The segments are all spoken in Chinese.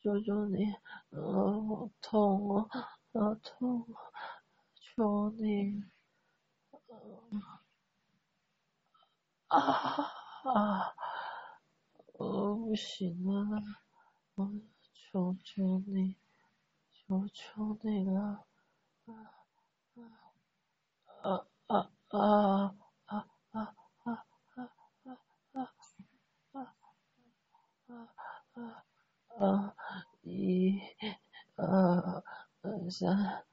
求求你，我，好痛啊，好痛啊！求你，啊啊！我不行了，我求求你，求求你了，啊啊啊啊！啊，一，二，三，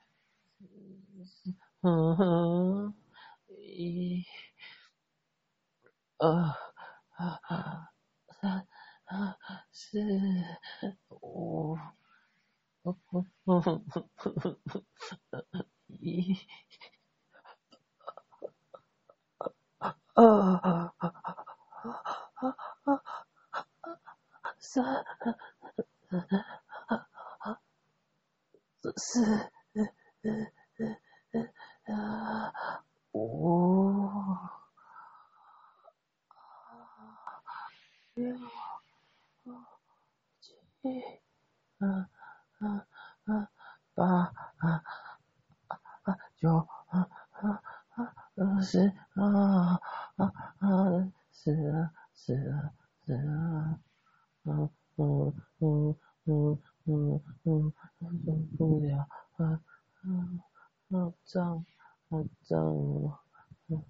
四，嗯哼，一，二，三，四，五，一，二，三。四，五，六，七，嗯嗯嗯，八，九，十，啊啊啊，十，十，十，嗯嗯嗯嗯这样，我走。